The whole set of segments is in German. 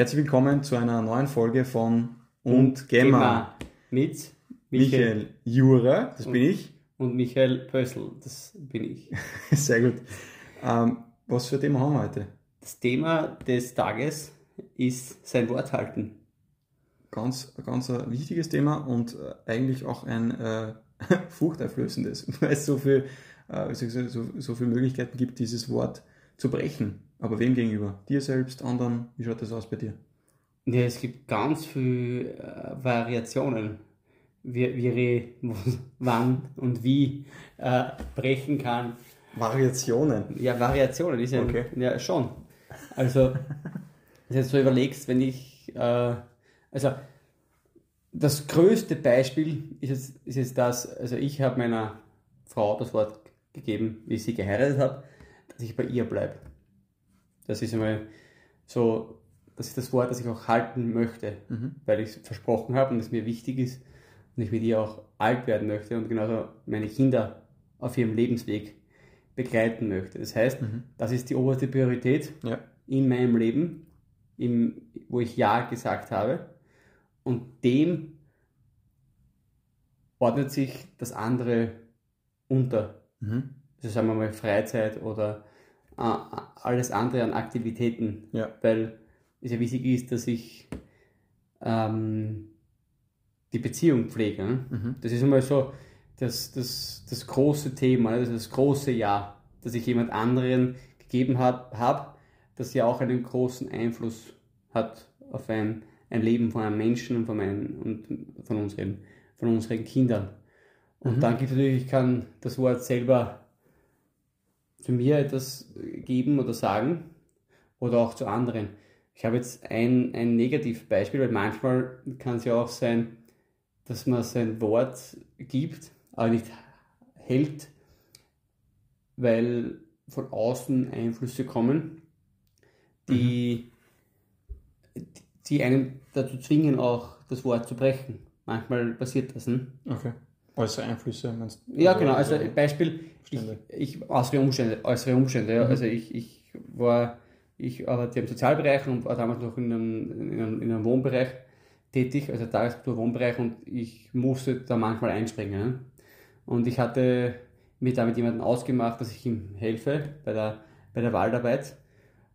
Herzlich willkommen zu einer neuen Folge von Und Gemma. Mit Michael, Michael Jura, das bin ich. und Michael Pössl, das bin ich. Sehr gut. Ähm, was für ein Thema haben wir heute? Das Thema des Tages ist sein Wort halten. Ganz, ganz ein wichtiges Thema und äh, eigentlich auch ein äh, furchteinflößendes, weil es so viel, äh, so, so, so viele Möglichkeiten gibt, dieses Wort zu brechen. Aber wem gegenüber? Dir selbst, anderen? Wie schaut das aus bei dir? Ja, es gibt ganz viele äh, Variationen, wie, wie ich wann und wie äh, brechen kann. Variationen. Ja, Variationen ist ja, Okay. ja schon. Also, wenn du jetzt so überlegst, wenn ich, äh, also das größte Beispiel ist jetzt, ist jetzt das, also ich habe meiner Frau das Wort gegeben, wie ich sie geheiratet habe, dass ich bei ihr bleibe. Das ist einmal so, das ist das Wort, das ich auch halten möchte, weil ich es versprochen habe und es mir wichtig ist und ich mit ihr auch alt werden möchte und genauso meine Kinder auf ihrem Lebensweg begleiten möchte. Das heißt, das ist die oberste Priorität Ja. in meinem Leben, im, wo ich Ja gesagt habe. Und dem ordnet sich das andere unter. Mhm. Also sagen wir mal Freizeit oder alles andere an Aktivitäten. Ja. Weil es ja wichtig ist, dass ich ähm, die Beziehung pflege. Ne? Mhm. Das ist einmal so das, das, das große Thema, ne? das, das große Ja, dass ich jemand anderen gegeben habe, hab, das ja auch einen großen Einfluss hat auf ein, ein Leben von einem Menschen und von, meinen, und von, unseren, von unseren Kindern. Und dann gibt es natürlich, ich kann das Wort selber für mir etwas geben oder sagen oder auch zu anderen. Ich habe jetzt ein, ein Negativbeispiel, weil manchmal kann es ja auch sein, dass man sein Wort gibt, aber nicht hält, weil von außen Einflüsse kommen, die, die einen dazu zwingen, auch das Wort zu brechen. Manchmal passiert das. Hm? Okay. Äußere Einflüsse meinst du? Ja, genau. Also Beispiel, ich, Umstände. ich, äußere Umstände, äußere Umstände. Ja. Also ich, ich war, ich arbeite im Sozialbereich und war damals noch in einem, in einem, in einem Wohnbereich tätig, also Tageskultur-Wohnbereich und ich musste da manchmal einspringen. Und ich hatte mir da mit jemandem ausgemacht, dass ich ihm helfe bei der, bei der Waldarbeit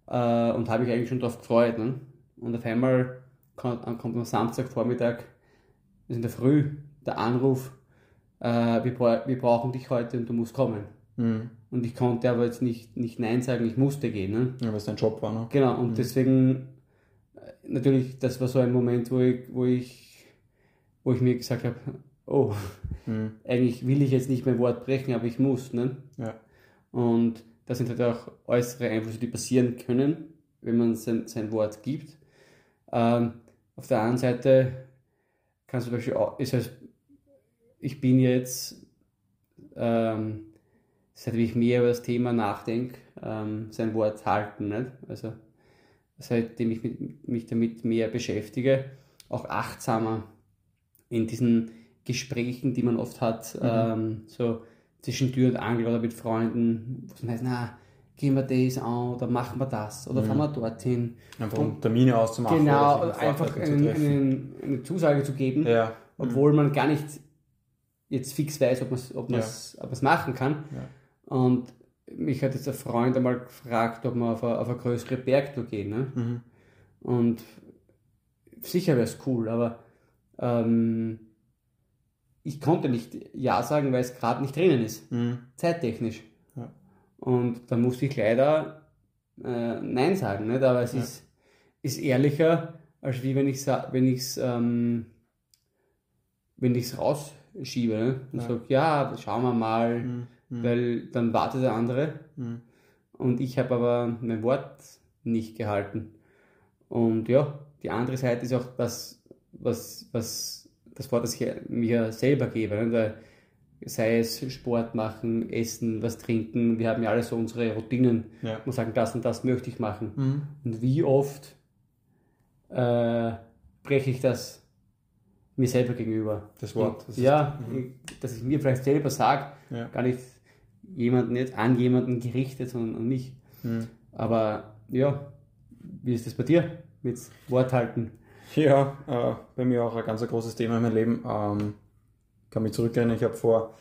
äh, und habe mich eigentlich schon darauf gefreut. Ne? Und auf einmal kommt, kommt am Samstagvormittag, also in der Früh, der Anruf, äh, wir, bra wir brauchen dich heute und du musst kommen. Mhm. Und ich konnte aber jetzt nicht, nicht Nein sagen, ich musste gehen. Ne? Ja, weil es dein Job war, ne? Genau, und deswegen, äh, natürlich, das war so ein Moment, wo ich, wo ich, wo ich mir gesagt habe, oh, Mhm. eigentlich will ich jetzt nicht mein Wort brechen, aber ich muss. Ne? Ja. Und das sind halt auch äußere Einflüsse, die passieren können, wenn man sein, sein Wort gibt. Ähm, auf der anderen Seite kann zum Beispiel auch, ist halt, ich bin jetzt, ähm, seitdem ich mehr über das Thema nachdenke, ähm, sein Wort halten. Nicht? Also seitdem ich mit, mich damit mehr beschäftige, auch achtsamer in diesen Gesprächen, die man oft hat, ähm, so zwischen Tür und Angel oder mit Freunden, wo es dann heißt, na, gehen wir das an oder machen wir das oder fahren wir dorthin. Einfach um Termine auszumachen. Genau, einfach einen, einen, eine Zusage zu geben, Ja. obwohl man gar nicht jetzt fix weiß, ob man es ob man's, ob man's machen kann. Und mich hat jetzt ein Freund einmal gefragt, ob wir auf eine, auf eine größere Bergtour gehen. Ne? Mhm. Und sicher wäre es cool, aber ähm, ich konnte nicht Ja sagen, weil es gerade nicht drinnen ist, Mhm. zeittechnisch. Ja. Und da musste ich leider äh, Nein sagen, nicht? aber es Ja. ist, ist ehrlicher, als wie wenn ich es wenn ich's, ähm, wenn ich's rausschiebe ne? und Ja. sage, ja, schauen wir mal. Mhm. weil dann wartet der andere Mhm. und ich habe aber mein Wort nicht gehalten. Und ja, die andere Seite ist auch das, was, was das Wort, das ich mir selber gebe. Ne? Weil sei es Sport machen, essen, was trinken, wir haben ja alle so unsere Routinen. Ja. Und sagen, das und das möchte ich machen. Mhm. Und wie oft äh, breche ich das mir selber gegenüber? Das Wort. Das ist- ja, Mhm. dass ich mir vielleicht selber sage, Ja. gar nicht jemanden nicht an jemanden gerichtet, sondern an mich. Mhm. Aber ja, wie ist das bei dir? mit Wort halten? Ja, äh, bei mir auch ein ganz großes Thema in meinem Leben. Ähm, kann mich zurückerinnern, ich habe vor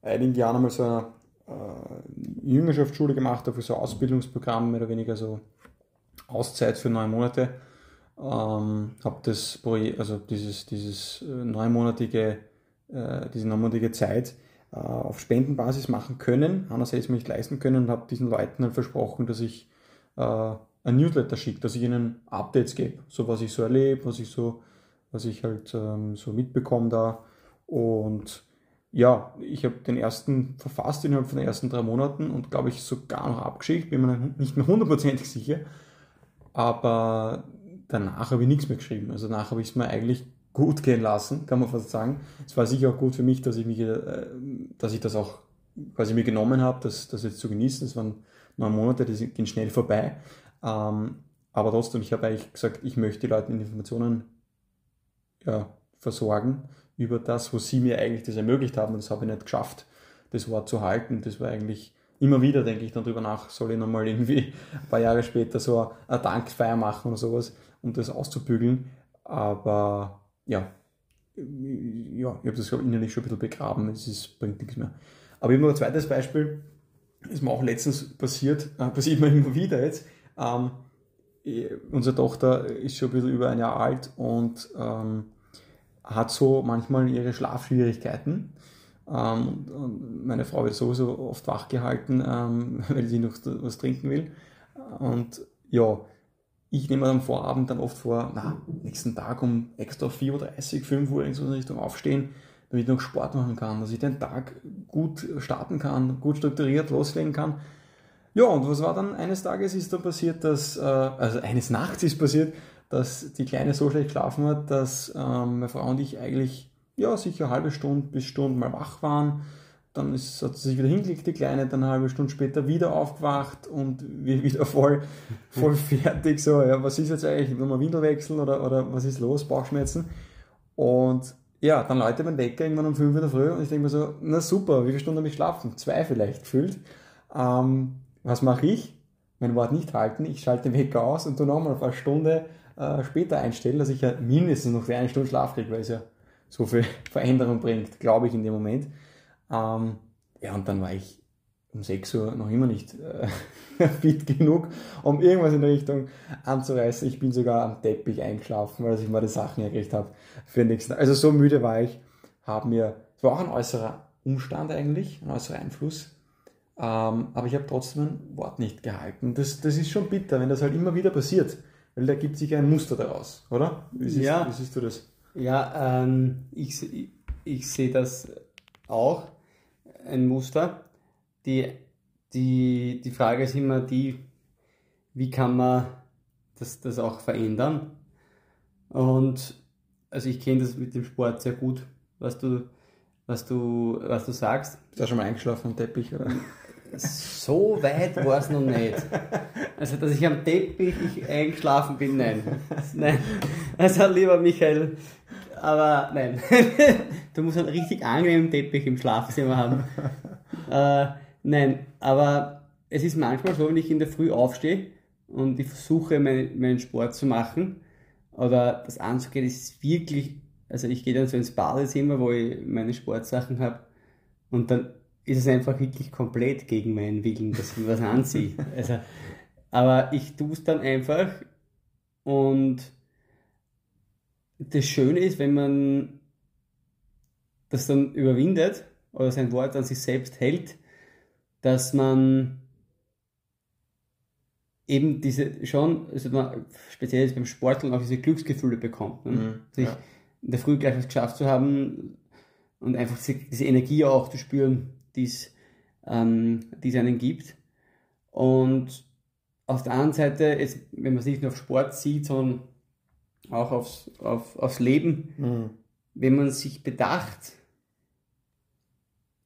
einigen Jahren einmal so eine äh, Jüngerschaftsschule gemacht, dafür so ein Ausbildungsprogramm, mehr oder weniger so Auszeit für neun Monate. Ähm, habe das Projekt, also dieses, dieses äh, neunmonatige, äh, diese neunmonatige Zeit äh, auf Spendenbasis machen können, einerseits mir nicht leisten können und habe diesen Leuten dann versprochen, dass ich äh, ein Newsletter schicke, dass ich ihnen Updates gebe, so was ich so erlebe, was ich so, was ich halt ähm, so mitbekomme da. Und ja, ich habe den ersten verfasst innerhalb von den ersten drei Monaten und glaube ich sogar noch abgeschickt, bin mir nicht mehr hundertprozentig sicher. Aber danach habe ich nichts mehr geschrieben. Also danach habe ich es mir eigentlich gut gehen lassen, kann man fast sagen. Es war sicher auch gut für mich, dass ich mich, äh, dass ich das auch quasi mir genommen habe, das, das jetzt zu genießen. Es waren neun Monate, die gehen schnell vorbei. Ähm, aber trotzdem, ich habe eigentlich gesagt, ich möchte die Leute mit Informationen ja, versorgen über das, was sie mir eigentlich das ermöglicht haben. Und das habe ich nicht geschafft, das Wort zu halten. Das war eigentlich immer wieder, denke ich dann drüber nach, soll ich nochmal irgendwie ein paar Jahre später so eine Dankfeier machen oder sowas, um das auszubügeln. Aber ja, ja, ich habe das innerlich schon ein bisschen begraben, es ist, bringt nichts mehr. Aber ich habe noch ein zweites Beispiel, ist mir auch letztens passiert, äh, passiert mir immer wieder jetzt. Ähm, unsere Tochter ist schon ein bisschen über ein Jahr alt und ähm, hat so manchmal ihre Schlafschwierigkeiten. Ähm, und meine Frau wird sowieso oft wach gehalten, ähm, weil sie noch was trinken will. Und ja, ich nehme am Vorabend dann oft vor, na, nächsten Tag um extra 4.30 Uhr, 5 Uhr in so eine Richtung aufstehen, damit ich noch Sport machen kann, dass ich den Tag gut starten kann, gut strukturiert loslegen kann. Ja, und was war dann eines Tages ist dann passiert, dass, äh, also eines Nachts ist passiert, dass die Kleine so schlecht geschlafen hat, dass ähm, meine Frau und ich eigentlich, ja, sicher halbe Stunde bis Stunde mal wach waren. Dann ist, hat sie sich wieder hingelegt, die Kleine, dann eine halbe Stunde später wieder aufgewacht und wieder voll, voll fertig. So, ja, was ist jetzt eigentlich? Wollen wir Windel wechseln oder, oder was ist los? Bauchschmerzen. Und ja, dann läutet mein Wecker irgendwann um 5 Uhr in der Früh und ich denke mir so, na super, wie viele Stunden habe ich schlafen? Zwei vielleicht gefühlt. Ähm, was mache ich? Mein Wort nicht halten, ich schalte den Wecker aus und tu nochmal eine Stunde äh, später einstellen, dass ich ja mindestens noch eine Stunde Schlaf kriege, weil es ja so viel Veränderung bringt, glaube ich, in dem Moment. Ähm, ja, und dann war ich um 6 Uhr noch immer nicht äh, fit genug, um irgendwas in der Richtung anzureißen. Ich bin sogar am Teppich eingeschlafen, weil ich mal die Sachen hergekriegt habe für den nächsten Tag. Also so müde war ich, habe mir, es war auch ein äußerer Umstand eigentlich, ein äußerer Einfluss, ähm, aber ich habe trotzdem ein Wort nicht gehalten. Das, das ist schon bitter, wenn das halt immer wieder passiert, weil da gibt sich ein Muster daraus, oder? Wie siehst, ja. wie siehst du das? Ja, ähm, ich, ich, ich sehe das auch, ein Muster. Die, die, die Frage ist immer die, wie kann man das, das auch verändern? Und also ich kenne das mit dem Sport sehr gut, was du, was du, was du sagst. Bist du schon mal eingeschlafen am Teppich, oder? So weit war es noch nicht. Also, dass ich am Teppich eingeschlafen bin, nein. Nein. Also, lieber Michael, aber nein. Du musst einen richtig angenehmen Teppich im Schlafzimmer haben. Äh, nein, aber es ist manchmal so, wenn ich in der Früh aufstehe und ich versuche, meinen, meinen Sport zu machen oder das anzugehen, ist wirklich, also ich gehe dann so ins Badezimmer, wo ich meine Sportsachen habe und dann ist es einfach wirklich komplett gegen meinen Willen, dass ich was anziehe. Also, aber ich tue es dann einfach und das Schöne ist, wenn man das dann überwindet oder sein Wort an sich selbst hält, dass man eben diese schon, also man, speziell jetzt beim Sporteln auch diese Glücksgefühle bekommt. Ne? Mhm, sich ja. in der Früh gleich was geschafft zu haben und einfach diese, diese Energie auch zu spüren, die es ähm, es einen gibt. Und auf der anderen Seite, jetzt, wenn man sich nicht nur auf Sport sieht, sondern auch aufs, auf, aufs Leben, Mhm. wenn man sich bedacht,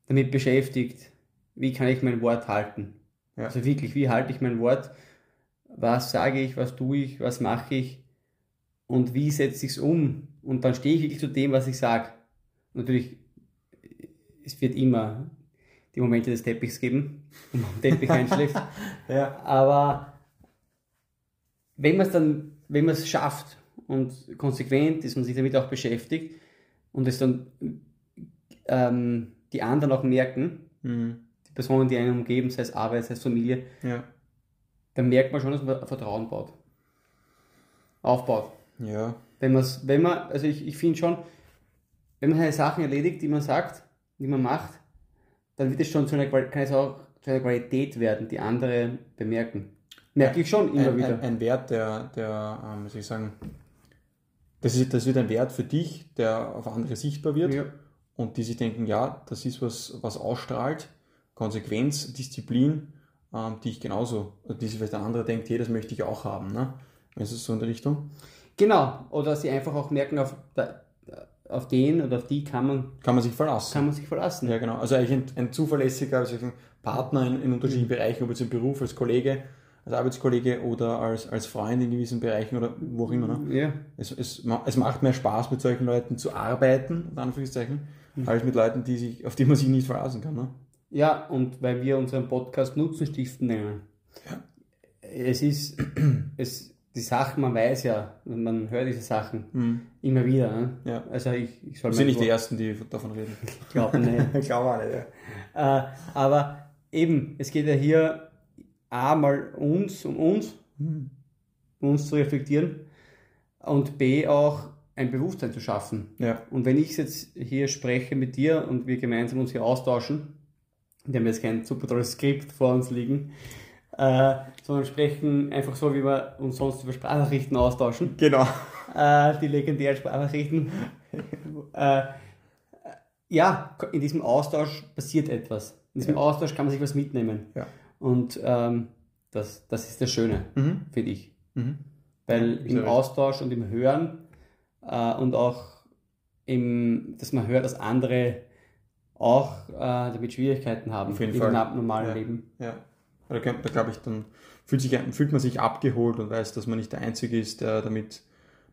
damit beschäftigt, wie kann ich mein Wort halten? Ja. Also wirklich, wie halte ich mein Wort? Was sage ich, was tue ich, was mache ich und wie setze ich es um? Und dann stehe ich wirklich zu dem, was ich sage. Natürlich, es wird immer die Momente des Teppichs geben, wo man am Teppich einschläft. Ja. Aber wenn man es dann wenn man es schafft und konsequent ist und sich damit auch beschäftigt und es dann ähm, die anderen auch merken, Mhm. die Personen, die einen umgeben, sei es Arbeit, sei es Familie, Ja. dann merkt man schon, dass man Vertrauen baut. Aufbaut. Ja. Wenn, man's, wenn man, also ich, ich finde schon, wenn man seine Sachen erledigt, die man sagt, die man macht, dann wird es schon zu einer, kann es auch zu einer Qualität werden, die andere bemerken. Merke ich schon immer ein, wieder. Ein, ein Wert, der, der ähm, soll ich sagen, das, ist, das wird ein Wert für dich, der auf andere sichtbar wird Ja. und die sich denken, ja, das ist was, was ausstrahlt, Konsequenz, Disziplin, ähm, die ich genauso, die sich vielleicht ein anderer denkt, hey, das möchte ich auch haben. Ne? Ist es so in der Richtung? Genau. Oder sie einfach auch merken, auf, auf den oder auf die kann man, Kann man sich verlassen. kann man sich verlassen. Ja, genau. Also eigentlich ein, ein zuverlässiger also ein Partner in, in unterschiedlichen Bereichen, ob jetzt im Beruf, als Kollege, als Arbeitskollege oder als, als Freund in gewissen Bereichen oder wo auch immer. Ne? Ja. Es, es, es macht mehr Spaß, mit solchen Leuten zu arbeiten, in Anführungszeichen, als mit Leuten, die sich, auf die man sich nicht verlassen kann. Ne? Ja, und weil wir unseren Podcast Nutzen stiften nennen. Es ist, es, die Sachen, man weiß ja, man hört diese Sachen immer wieder. Ne? Ja. Also ich, ich soll Wir sind nicht die Ersten, die davon reden. Ich glaube nicht. ich glaube auch nicht, ja. äh, aber eben, es geht ja hier einmal uns, um uns, um uns zu reflektieren und B auch ein Bewusstsein zu schaffen. Ja, Und wenn ich jetzt hier spreche mit dir und wir gemeinsam uns hier austauschen, wir haben jetzt kein super tolles Skript vor uns liegen, äh, sondern sprechen einfach so, wie wir uns sonst über Sprachnachrichten austauschen, genau. äh, die legendären Sprachnachrichten. äh, ja, in diesem Austausch passiert etwas. In diesem Austausch kann man sich was mitnehmen. Ja. Und ähm, das, das ist das Schöne, Mhm. finde ich. Mhm. Weil im. Austausch und im Hören äh, und auch im, dass man hört, dass andere auch äh, damit Schwierigkeiten haben Auf jeden im Fall. normalen Ja. Leben. Ja. Da, da glaube ich, dann fühlt, sich, fühlt man sich abgeholt und weiß, dass man nicht der Einzige ist, der damit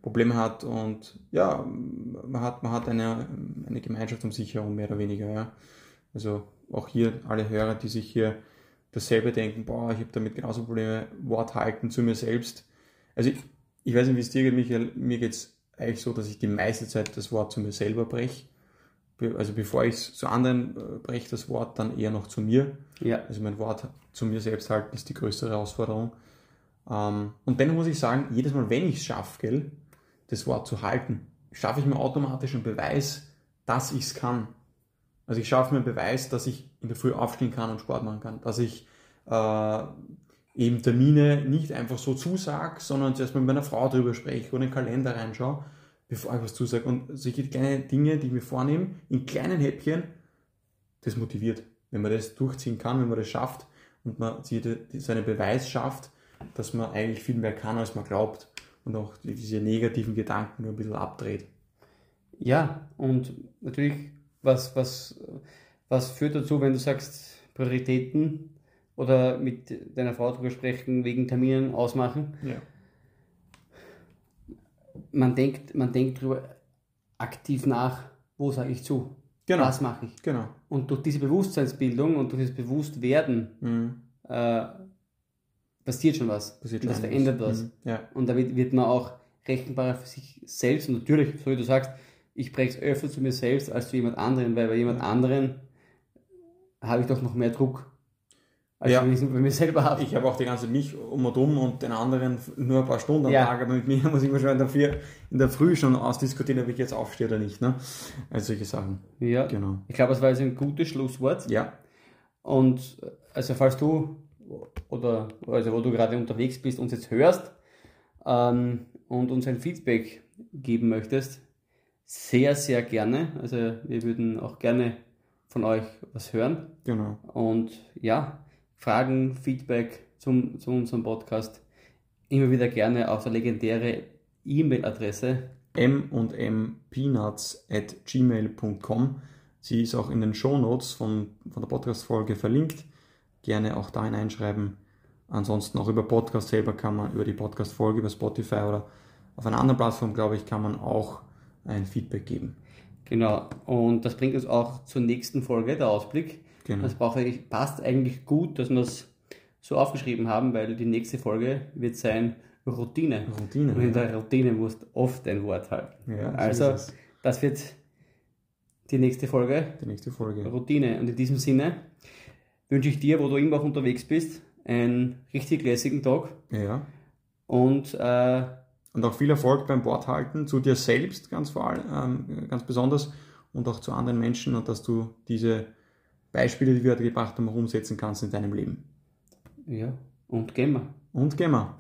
Probleme hat. Und ja, man hat, man hat eine, eine Gemeinschaft um sich herum, mehr oder weniger. Ja. Also auch hier alle Hörer, die sich hier dasselbe denken, boah, ich habe damit genauso Probleme, Wort halten zu mir selbst. Also ich, ich weiß nicht, wie es dir geht, Michael, mir geht es eigentlich so, dass ich die meiste Zeit das Wort zu mir selber breche. Also bevor ich es zu anderen äh, breche, das Wort dann eher noch zu mir. Ja. Also mein Wort zu mir selbst halten ist die größte Herausforderung. Ähm, und dennoch muss ich sagen, jedes Mal, wenn ich es schaffe, gell, das Wort zu halten, schaffe ich mir automatisch einen Beweis, dass ich es kann. Also ich schaffe mir einen Beweis, dass ich in der Früh aufstehen kann und Sport machen kann. Dass ich äh, eben Termine nicht einfach so zusage, sondern zuerst mal mit meiner Frau drüber spreche oder in den Kalender reinschaue, bevor ich was zusage. Und solche kleine Dinge, die ich mir vornehme, in kleinen Häppchen, das motiviert. Wenn man das durchziehen kann, wenn man das schafft und man sich die- so einen Beweis schafft, dass man eigentlich viel mehr kann, als man glaubt und auch diese negativen Gedanken ein bisschen abdreht. Ja, und natürlich, was, was, was führt dazu, wenn du sagst, Prioritäten oder mit deiner Frau drüber sprechen, wegen Terminen ausmachen? Ja. Man denkt, man denkt drüber aktiv nach, wo sage ich zu? Genau. Was mache ich? Genau. Und durch diese Bewusstseinsbildung und durch das Bewusstwerden Mhm. äh, passiert schon was. Passiert und das schon verändert was. Mhm. Ja. Und damit wird man auch rechenbarer für sich selbst. Und natürlich, so wie du sagst, ich spreche es öfter zu mir selbst als zu jemand anderen, weil bei jemand anderen habe ich doch noch mehr Druck, als Ja. wenn ich es bei mir selber habe. Ich habe auch die ganze mich um und um und den anderen nur ein paar Stunden am Ja. Tag, aber mit mir muss ich mir schon in der, Früh, schon ausdiskutieren, ob ich jetzt aufstehe oder nicht. Ne? Also solche Sachen. Ja, Genau. ich glaube, das war jetzt ein gutes Schlusswort. Ja, Und also falls du oder also wo du gerade unterwegs bist, uns jetzt hörst ähm, und uns ein Feedback geben möchtest, sehr, sehr gerne. Also wir würden auch gerne von euch was hören. genau. Und ja, Fragen, Feedback zum, zu unserem Podcast immer wieder gerne auf der legendäre E-Mail-Adresse. m und m peanuts at gmail.com. Sie ist auch in den Shownotes von, von der Podcast-Folge verlinkt. Gerne auch da hineinschreiben. Ansonsten auch über Podcast selber kann man, über die Podcast-Folge, über Spotify oder auf einer anderen Plattform, glaube ich, kann man auch ein Feedback geben. Genau. Und das bringt uns auch zur nächsten Folge, der Ausblick. Genau. Das braucht eigentlich, passt eigentlich gut, dass wir es so aufgeschrieben haben, weil die nächste Folge wird sein Routine. Routine. Und in ja. der Routine musst du oft ein Wort halten. Ja, so also, es. das wird die nächste Folge. Die nächste Folge. Routine. Und in diesem Sinne wünsche ich dir, wo du immer auch unterwegs bist, einen richtig lässigen Tag. Ja. Und äh, Und auch viel Erfolg beim Worthalten zu dir selbst ganz vor allem, ähm, ganz besonders und auch zu anderen Menschen und dass du diese Beispiele, die wir heute gebracht haben, auch umsetzen kannst in deinem Leben. ja, und gehen wir. Und gehen wir.